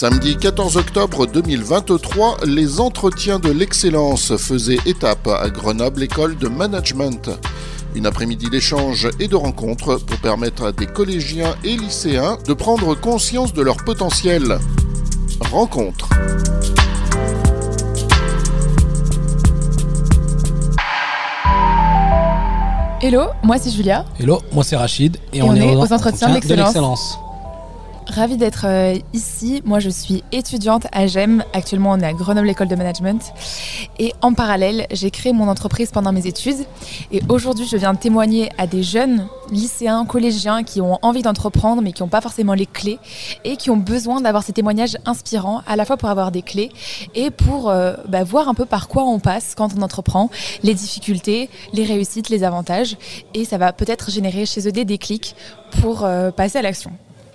Samedi 14 octobre 2023, les entretiens de l'excellence faisaient étape à Grenoble École de Management. Une après-midi d'échanges et de rencontres pour permettre à des collégiens et lycéens de prendre conscience de leur potentiel. Rencontre. Hello, moi c'est Julia. Hello, moi c'est Rachid et, on, est aux, entretiens, de l'excellence. Ravie d'être euh, ici. Moi, je suis étudiante à GEM. Actuellement, on est à Grenoble École de Management. Et en parallèle, j'ai créé mon entreprise pendant mes études. Et aujourd'hui, je viens témoigner à des jeunes lycéens, collégiens qui ont envie d'entreprendre, mais qui n'ont pas forcément les clés et qui ont besoin d'avoir ces témoignages inspirants, à la fois pour avoir des clés et pour euh, bah, voir un peu par quoi on passe quand on entreprend, les difficultés, les réussites, les avantages. Et ça va peut-être générer chez eux des déclics pour euh, passer à l'action.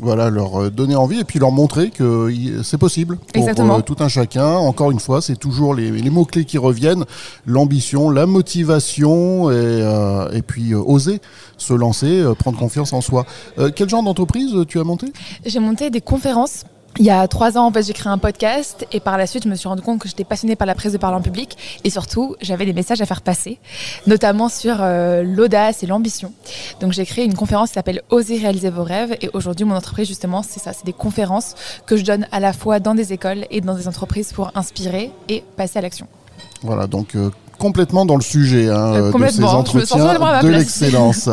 Voilà, leur euh, donner envie et puis leur montrer que c'est possible pour euh, tout un chacun. Encore une fois, c'est toujours les, mots-clés qui reviennent, l'ambition, la motivation et, euh, et puis oser se lancer, prendre confiance en soi. quel genre d'entreprise tu as monté J'ai monté des conférences il y a trois ans, en fait, j'ai créé un podcast et par la suite, je me suis rendu compte que j'étais passionnée par la prise de parole en public et surtout, j'avais des messages à faire passer, notamment sur euh, l'audace et l'ambition. Donc, j'ai créé une conférence qui s'appelle Oser réaliser vos rêves et aujourd'hui, mon entreprise, justement, c'est ça, c'est des conférences que je donne à la fois dans des écoles et dans des entreprises pour inspirer et passer à l'action. Voilà, donc euh, complètement dans le sujet hein, euh, de ces entretiens de l'excellence.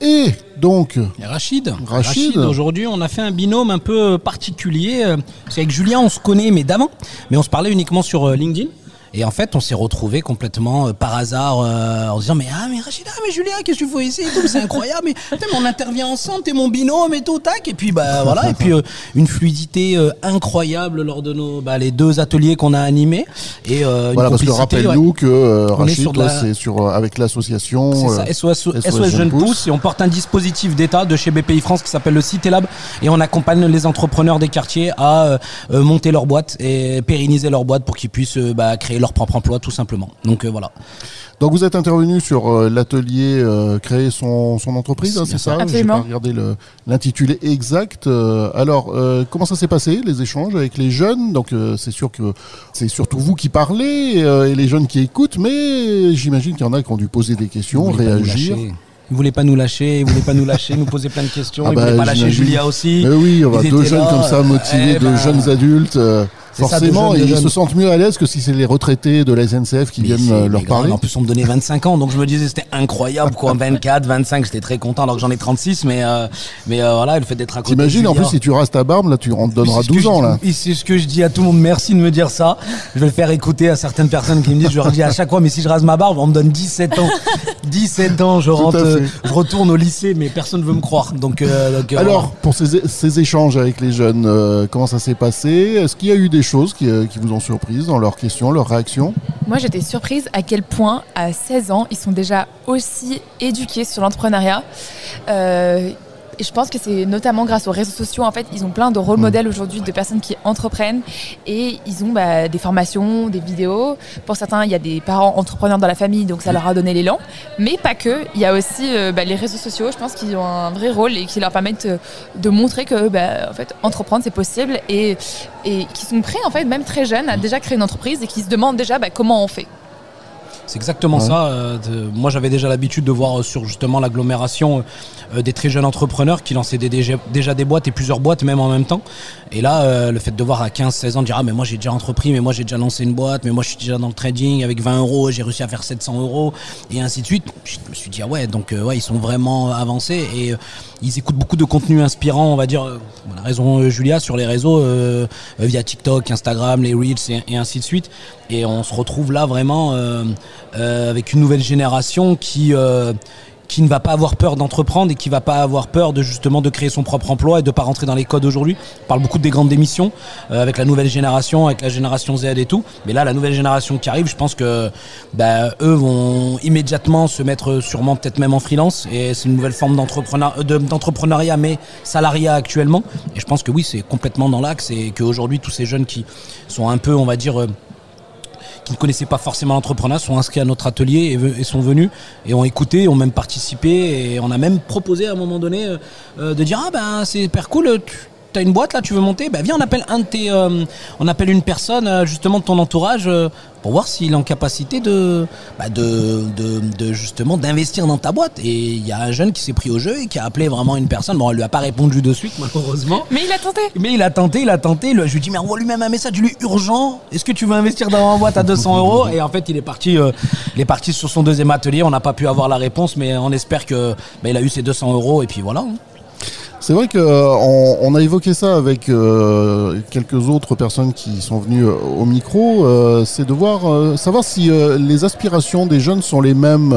Et donc. Rachid. Rachid. Aujourd'hui, on a fait un binôme un peu particulier. C'est avec Julien, on se connaît, mais d'avant. Mais on se parlait uniquement sur euh, LinkedIn. Et en fait, on s'est retrouvé complètement euh, par hasard euh, en se disant mais ah mais Rachida, mais Julien, qu'est-ce que tu fais ici C'est incroyable. Mais, on intervient ensemble, t'es mon binôme et tout tac. Et puis bah voilà. Et puis euh, une fluidité incroyable lors de nos bah, les deux ateliers qu'on a animés. Et voilà parce que rappelle-nous que Rachid, c'est sur avec l'association SOS, SOS, Jeunes Pousses et on porte un dispositif d'État de chez BPI France qui s'appelle le Citélab et on accompagne les entrepreneurs des quartiers à monter leur boîte et pérenniser leur boîte pour qu'ils puissent bah, créer leur propre emploi tout simplement. Donc euh, voilà. Donc vous êtes intervenu sur euh, l'atelier euh, créer son, son entreprise, hein, c'est ça, J'ai pas regardé l'intitulé exact. alors comment ça s'est passé les échanges avec les jeunes? Donc c'est sûr que c'est surtout vous qui parlez et les jeunes qui écoutent, mais j'imagine qu'il y en a qui ont dû poser des questions, réagir. Ils voulaient pas nous lâcher, ils voulaient pas nous lâcher, nous poser plein de questions. Ah ils bah, voulaient pas lâcher Julia aussi. Mais oui, on va deux jeunes comme ça motivés, eh deux ben, jeunes adultes. Forcément, ils se sentent mieux à l'aise que si c'est les retraités de la SNCF qui viennent euh, leur parler. En plus, on me donnait 25 ans, donc je me disais c'était incroyable, quoi. 24, 25, j'étais très content alors que j'en ai 36, mais, euh, mais euh, voilà, le fait d'être à côté. T'imagines, en plus, si tu restes ta barbe, là, tu on te donnera 12 ans, là. C'est ce que je dis à tout le monde. Merci de me dire ça. Je vais le faire écouter à certaines personnes qui me disent, je leur dis à chaque fois, mais si je rase ma barbe, on me donne 17 ans. 17 ans, je rentre, je retourne au lycée, mais personne ne veut me croire. Donc, alors, pour ces, ces, échanges avec les jeunes, comment ça s'est passé? Est-ce qu'il y a eu des choses qui, qui vous ont surprise dans leurs questions, leurs réactions Moi, j'étais surprise à quel point, à 16 ans, ils sont déjà aussi éduqués sur l'entrepreneuriat. Euh, et je pense que c'est notamment grâce aux réseaux sociaux. En fait, ils ont plein de rôles mm. modèles aujourd'hui de personnes qui entreprennent et ils ont bah, des formations, des vidéos. Pour certains, il y a des parents entrepreneurs dans la famille, donc ça leur a donné l'élan. Mais pas que. Il y a aussi euh, bah, les réseaux sociaux. Je pense qu'ils ont un vrai rôle et qui leur permettent euh, de montrer que, bah, en fait, entreprendre c'est possible et, et qui sont prêts, en fait, même très jeunes, à déjà créer une entreprise et qui se demandent déjà comment on fait. C'est exactement ça. Euh, moi, j'avais déjà l'habitude de voir euh, sur justement l'agglomération euh, des très jeunes entrepreneurs qui lançaient déjà, des boîtes et plusieurs boîtes même en même temps. Et là, le fait de voir à 15-16 ans dire ah mais moi j'ai déjà entrepris, mais moi j'ai déjà lancé une boîte, mais moi je suis déjà dans le trading avec 20 euros, j'ai réussi à faire 700 euros et ainsi de suite. Je me suis dit ah ouais donc ouais ils sont vraiment avancés et ils écoutent beaucoup de contenu inspirant, on va dire. a raison Julia sur les réseaux via TikTok, Instagram, les reels et, ainsi de suite. Et on se retrouve là vraiment euh, avec une nouvelle génération qui euh, qui ne va pas avoir peur d'entreprendre et qui va pas avoir peur de justement de créer son propre emploi et de pas rentrer dans les codes aujourd'hui. On parle beaucoup des grandes démissions euh, avec la nouvelle génération, avec la génération Z et tout. Mais là, la nouvelle génération qui arrive, je pense que bah, eux vont immédiatement se mettre sûrement peut-être même en freelance et c'est une nouvelle forme d'entrepreneuriat mais salariat actuellement. Et je pense que oui, c'est complètement dans l'axe et qu'aujourd'hui tous ces jeunes qui sont un peu, on va dire qui ne connaissaient pas forcément l'entrepreneuriat sont inscrits à notre atelier et, sont venus et ont écouté, ont même participé et on a même proposé à un moment donné de dire ah ben c'est hyper cool, as une boîte là, tu veux monter, ben viens on appelle un de tes, on appelle une personne justement de ton entourage pour voir s'il est en capacité de, bah, de, de, justement d'investir dans ta boîte. Et il y a un jeune qui s'est pris au jeu et qui a appelé vraiment une personne. Bon, elle lui a pas répondu de suite, malheureusement. Mais il a tenté. Mais il a tenté, il a tenté. Je lui ai dit, mais envoie lui-même un message, lui urgent. Est-ce que tu veux investir dans ma boîte à 200 euros? Et en fait, il est parti, euh, il est parti sur son deuxième atelier. On n'a pas pu avoir la réponse, mais on espère que bah, il a eu ses 200 euros et puis voilà. Hein. C'est vrai qu'on euh, a évoqué ça avec euh, quelques autres personnes qui sont venues euh, au micro. c'est de voir, savoir si les aspirations des jeunes sont les mêmes,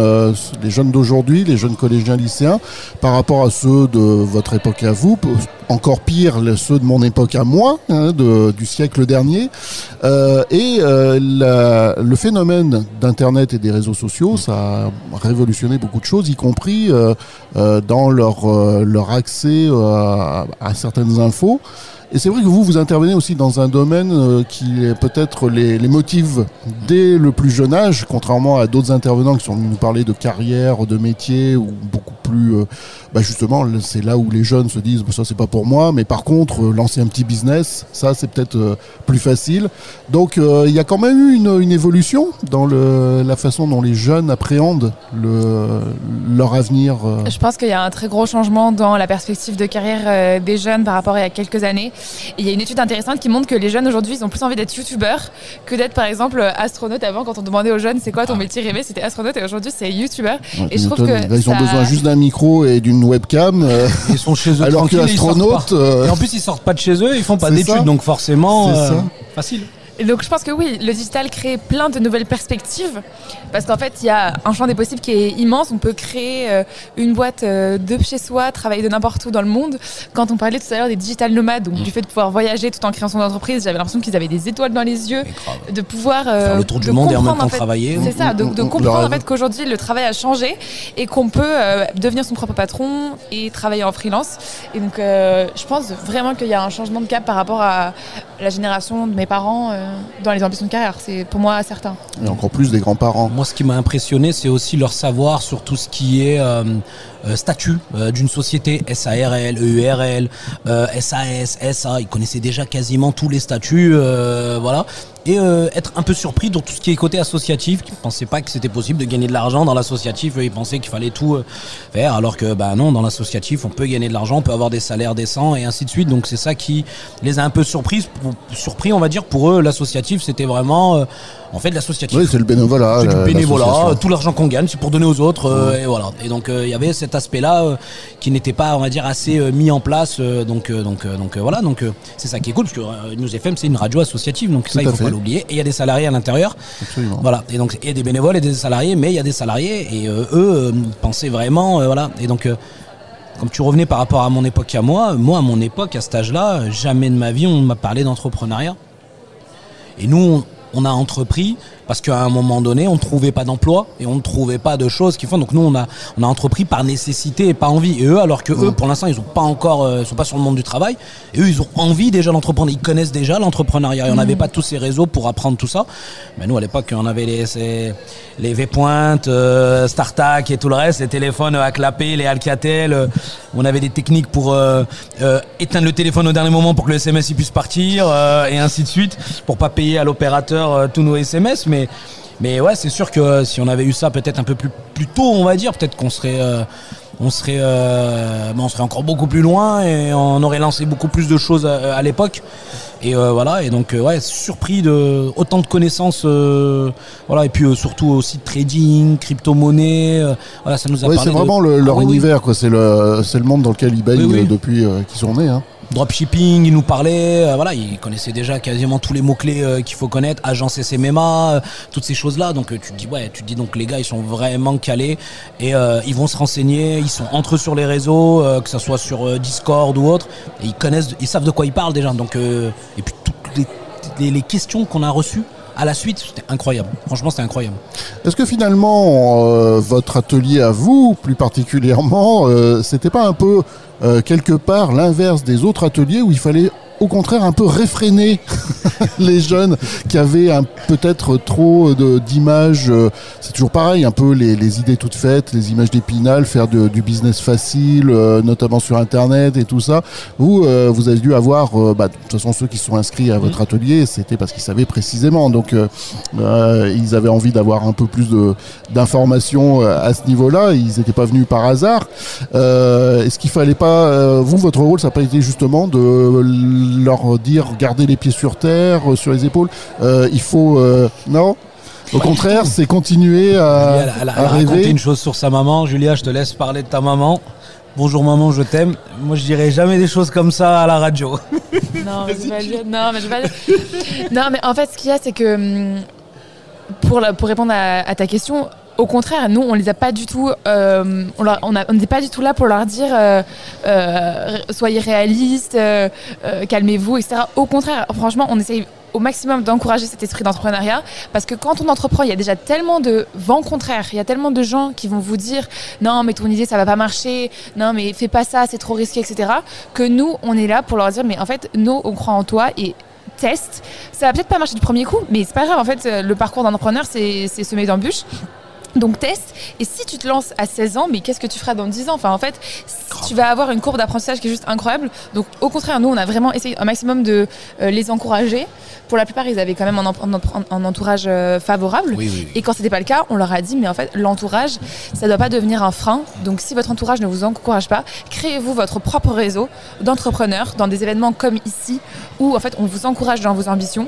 les jeunes d'aujourd'hui, les jeunes collégiens lycéens, par rapport à ceux de votre époque à vous encore pire ceux de mon époque à moi, hein, du siècle dernier. Et le phénomène d'Internet et des réseaux sociaux, ça a révolutionné beaucoup de choses, y compris dans leur, leur accès à certaines infos. Et c'est vrai que vous, vous intervenez aussi dans un domaine euh, qui est peut-être les, motive dès le plus jeune âge, contrairement à d'autres intervenants qui sont venus nous parler de carrière, de métier, ou beaucoup plus, euh, bah justement, c'est là où les jeunes se disent, ça c'est pas pour moi, mais par contre, euh, lancer un petit business, ça c'est peut-être plus facile. Donc il y a quand même eu une, une évolution dans le, la façon dont les jeunes appréhendent le, leur avenir. Je pense qu'il y a un très gros changement dans la perspective de carrière des jeunes par rapport à il y a quelques années il y a une étude intéressante qui montre que les jeunes aujourd'hui, ils ont plus envie d'être youtubeurs que d'être par exemple astronaute. Avant, quand on demandait aux jeunes c'est quoi ton ah. métier rêvé, c'était astronaute et aujourd'hui c'est youtubeur. et je trouve que ils ont besoin juste d'un micro et d'une webcam. Euh, ils sont chez eux alors que astronaute. Euh, et en plus ils sortent pas de chez eux, ils font pas d'études donc forcément euh, donc je pense que oui, le digital crée plein de nouvelles perspectives parce qu'en fait il y a un champ des possibles qui est immense. On peut créer euh, une boîte euh, de chez soi, travailler de n'importe où dans le monde. Quand on parlait tout à l'heure des digital nomades, donc du fait de pouvoir voyager tout en créant son entreprise, j'avais l'impression qu'ils avaient des étoiles dans les yeux, de pouvoir euh, faire le tour du monde et en même temps travailler. C'est ça, de, de comprendre en fait qu'aujourd'hui le travail a changé et qu'on peut devenir son propre patron et travailler en freelance. Et donc je pense vraiment qu'il y a un changement de cap par rapport à la génération de mes parents dans les ambitions de carrière. C'est pour moi certain. Et encore plus des grands-parents. Moi, ce qui m'a impressionné, c'est aussi leur savoir sur tout ce qui est euh, euh, statut d'une société, SARL, EURL, SAS, SA. Ils connaissaient déjà quasiment tous les statuts. voilà et euh, être un peu surpris dans tout ce qui est côté associatif, qui ne pensaient pas que c'était possible de gagner de l'argent dans l'associatif, ils pensaient qu'il fallait tout euh, faire, alors que bah non, dans l'associatif, on peut gagner de l'argent, on peut avoir des salaires décents et ainsi de suite. Donc c'est ça qui les a un peu surpris, surpris on va dire. Pour eux, l'associatif, c'était vraiment euh, en fait l'associatif. Oui, c'est le bénévolat. C'est du bénévolat. Tout l'argent qu'on gagne, c'est pour donner aux autres. et voilà. Et donc il y avait cet aspect-là qui n'était pas, on va dire, assez mis en place. donc donc donc voilà. Donc c'est ça qui est cool parce que News FM c'est une radio associative, donc ça il faut pas et il y a des salariés à l'intérieur. Voilà. Et donc il y a des bénévoles et des salariés, mais il y a des salariés et euh, eux euh, pensaient vraiment, euh, voilà. Et donc comme tu revenais par rapport à mon époque à moi, moi à mon époque à cet âge-là, jamais de ma vie on m'a parlé d'entrepreneuriat. Et nous, on a entrepris parce qu'à un moment donné, on ne trouvait pas d'emploi et on ne trouvait pas de choses qui font. Donc nous, on a, on a entrepris par nécessité et pas envie. Et eux, alors que eux, pour l'instant, ils ont pas encore, euh, sont pas sur le monde du travail. Et eux, ils ont envie déjà d'entreprendre. Ils connaissent déjà l'entrepreneuriat. Et on n'avait pas tous ces réseaux pour apprendre tout ça. Mais nous, à l'époque, on avait les, les V-Pointe, euh, StarTac et tout le reste, les téléphones à clapper, les Alcatel. Euh, on avait des techniques pour éteindre le téléphone au dernier moment pour que le SMS il puisse partir et ainsi de suite pour pas payer à l'opérateur tous nos SMS. Mais mais, ouais, c'est sûr que si on avait eu ça peut-être un peu plus, plus tôt, on va dire, peut-être qu'on serait. Euh, on serait, euh, on serait encore beaucoup plus loin et on aurait lancé beaucoup plus de choses à, l'époque. Et euh, voilà, et donc ouais, surpris de autant de connaissances, voilà, et puis surtout aussi trading, crypto-monnaie, voilà, ça nous a. Ouais, c'est vraiment leur ah univers, quoi. C'est le, c'est le monde dans lequel ils baignent depuis qu'ils sont nés. Hein dropshipping, il nous parlait, euh, voilà, il connaissait déjà quasiment tous les mots-clés euh, qu'il faut connaître, agence SMMA, euh, toutes ces choses-là. Donc tu te dis, ouais, tu dis donc les gars, ils sont vraiment calés et ils vont se renseigner, ils sont entre eux sur les réseaux, que ce soit sur Discord ou autre, et ils connaissent, ils savent de quoi ils parlent déjà. Donc, et puis toutes les questions qu'on a reçues, à la suite, c'était incroyable. Franchement, c'était incroyable. Est-ce que finalement, votre atelier à vous, plus particulièrement, c'était pas un peu euh, quelque part l'inverse des autres ateliers où il fallait au contraire un peu réfréné les jeunes qui avaient peut-être trop d'images. Euh, c'est toujours pareil, un peu les, idées toutes faites, les images d'épinal, faire du business facile, euh, notamment sur Internet et tout ça. Vous, euh, vous avez dû avoir, bah, de toute façon, ceux qui sont inscrits à votre atelier, c'était parce qu'ils savaient précisément. Donc, ils avaient envie d'avoir un peu plus d'informations à ce niveau-là. Ils n'étaient pas venus par hasard. Est-ce qu'il fallait pas, vous, votre rôle, ça n'a pas été justement de leur dire, gardez les pieds sur terre, sur les épaules. il faut, non? Au contraire, c'est continuer à, elle, raconter une chose sur sa maman. Julia, je te laisse parler de ta maman. Bonjour maman, je t'aime. Moi, je dirais jamais des choses comme ça à la radio. Non, mais je vais non, mais je vais non, mais en fait, ce qu'il y a, c'est que hum, pour, pour répondre à, ta question, au contraire, nous, on les a pas du tout. Euh, on n'était pas du tout là pour leur dire euh, euh, soyez réalistes, calmez-vous, etc. Au contraire, franchement, on essaye au maximum d'encourager cet esprit d'entrepreneuriat parce que quand on entreprend, il y a déjà tellement de vents contraires, il y a tellement de gens qui vont vous dire non mais ton idée ça va pas marcher, non mais fais pas ça, c'est trop risqué, etc. Que nous on est là pour leur dire mais en fait nous on croit en toi et teste. Ça va peut-être pas marcher du premier coup, mais c'est pas grave en fait le parcours d'un entrepreneur c'est semé d'embûches. Donc teste. Et si tu te lances à 16 ans, mais qu'est-ce que tu feras dans 10 ans? Enfin, en fait, tu vas avoir une courbe d'apprentissage qui est juste incroyable. Donc, au contraire, nous, on a vraiment essayé un maximum de euh, les encourager. Pour la plupart, ils avaient quand même un, entourage euh, favorable. Et quand c'était pas le cas, on leur a dit, mais en fait, l'entourage, ça doit pas devenir un frein. Donc, si votre entourage ne vous encourage pas, créez-vous votre propre réseau d'entrepreneurs dans des événements comme ici, où en fait, on vous encourage dans vos ambitions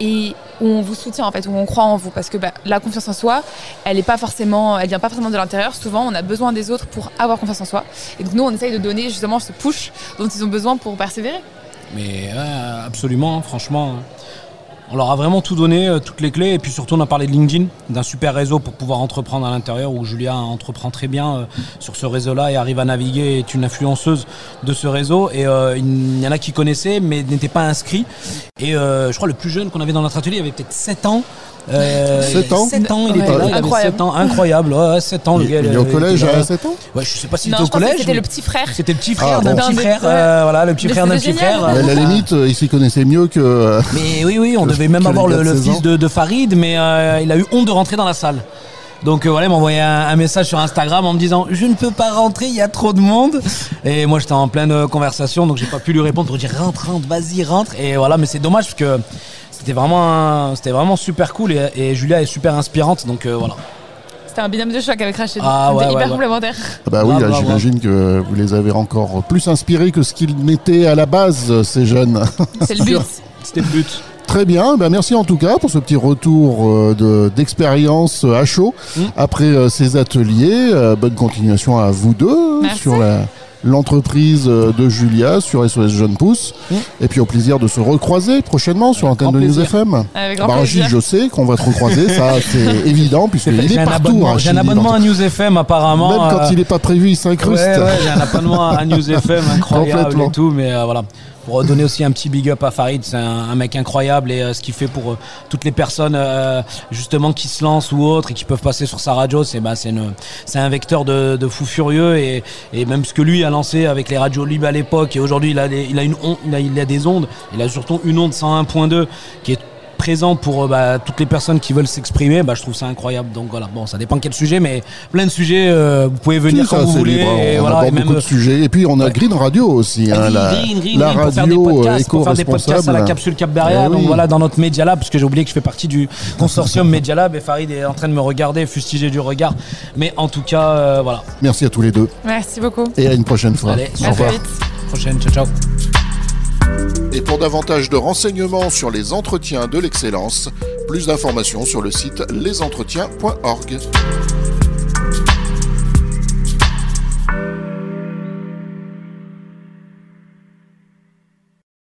et où on vous soutient en fait, où on croit en vous, parce que bah, la confiance en soi, elle est pas forcément, elle vient pas forcément de l'intérieur. Souvent, on a besoin des autres pour avoir confiance en soi. Et donc nous, on essaye de donner justement ce push dont ils ont besoin pour persévérer. Mais absolument, franchement on leur a vraiment tout donné, euh, toutes les clés. Et puis surtout, on a parlé de LinkedIn, d'un super réseau pour pouvoir entreprendre à l'intérieur, où Julia entreprend très bien euh, sur ce réseau-là et arrive à naviguer, est une influenceuse de ce réseau. Et euh, il y en a qui connaissaient, mais n'étaient pas inscrits. Et je crois le plus jeune qu'on avait dans notre atelier, avait peut-être 7 ans. 7 euh, ans 7 ans, il était là, il avait 7 ans, incroyable, ouais, 7 ans le gars. Il est au collège à 7 ans Ouais, je sais pas s'il était au collège. C'était le petit frère. C'était le petit frère ah, d'un petit frère, euh, voilà, le petit frère d'un petit frère. À la limite, il s'y connaissait mieux que. Mais oui, oui, on devait même avoir le fils de Farid, mais euh, il a eu honte de rentrer dans la salle. Donc voilà, il m'a envoyé un, message sur Instagram en me disant je ne peux pas rentrer, il y a trop de monde. Et moi j'étais en pleine conversation, donc j'ai pas pu lui répondre pour dire rentre, rentre, vas-y, rentre. Et voilà, mais c'est dommage parce que c'était vraiment, c'était vraiment super cool et, Julia est super inspirante, donc euh, voilà. C'était un binôme de choc avec Rachid. Ah, ouais, hyper complémentaire. Ah bah oui, j'imagine que vous les avez encore plus inspirés que ce qu'ils n'étaient à la base, ces jeunes. C'est le but. C'était le but. Très bien, ben merci en tout cas pour ce petit retour euh, d'expérience à chaud mm. après euh, ces ateliers. bonne continuation à vous deux sur la, l'entreprise euh, de Julia sur SOS Jeune Pousse. Et puis au plaisir de se recroiser prochainement sur l'antenne de News FM. Avec grand bah, je sais qu'on va te recroiser, ça c'est évident, puisqu'il est, partout. J'ai un abonnement à News FM apparemment. Même quand euh, il n'est pas prévu, il s'incruste. j'ai un abonnement à News FM incroyable et tout, mais euh, voilà pour donner aussi un petit big up à Farid, c'est un, mec incroyable et euh, ce qu'il fait pour euh, toutes les personnes euh, justement qui se lancent ou autres et qui peuvent passer sur sa radio, c'est bah, c'est un vecteur de, de, fou furieux et, et, même ce que lui a lancé avec les radios libres à l'époque et aujourd'hui il a, il a une il a, il a des ondes, il a surtout une onde 101.2 qui est présent pour euh, bah, toutes les personnes qui veulent s'exprimer, bah, je trouve ça incroyable. Donc voilà, bon, ça dépend quel sujet, mais plein de sujets, euh, vous pouvez venir quand vous voulez. et voilà, beaucoup de sujets. Et puis on a Green Radio aussi, hein, la, Green, Green, la radio faire des podcasts, pour faire des podcasts à la capsule Cap Beria. Eh donc voilà, dans notre Media Lab, parce que j'ai oublié que je fais partie du consortium Media Lab et Farid est en train de me regarder, fustiger du regard. Mais en tout cas, euh, voilà. Merci à tous les deux. Merci beaucoup. Et à une prochaine fois. Allez, au revoir. Prochaine, ciao ciao. Et pour davantage de renseignements sur les entretiens de l'excellence, plus d'informations sur le site lesentretiens.org.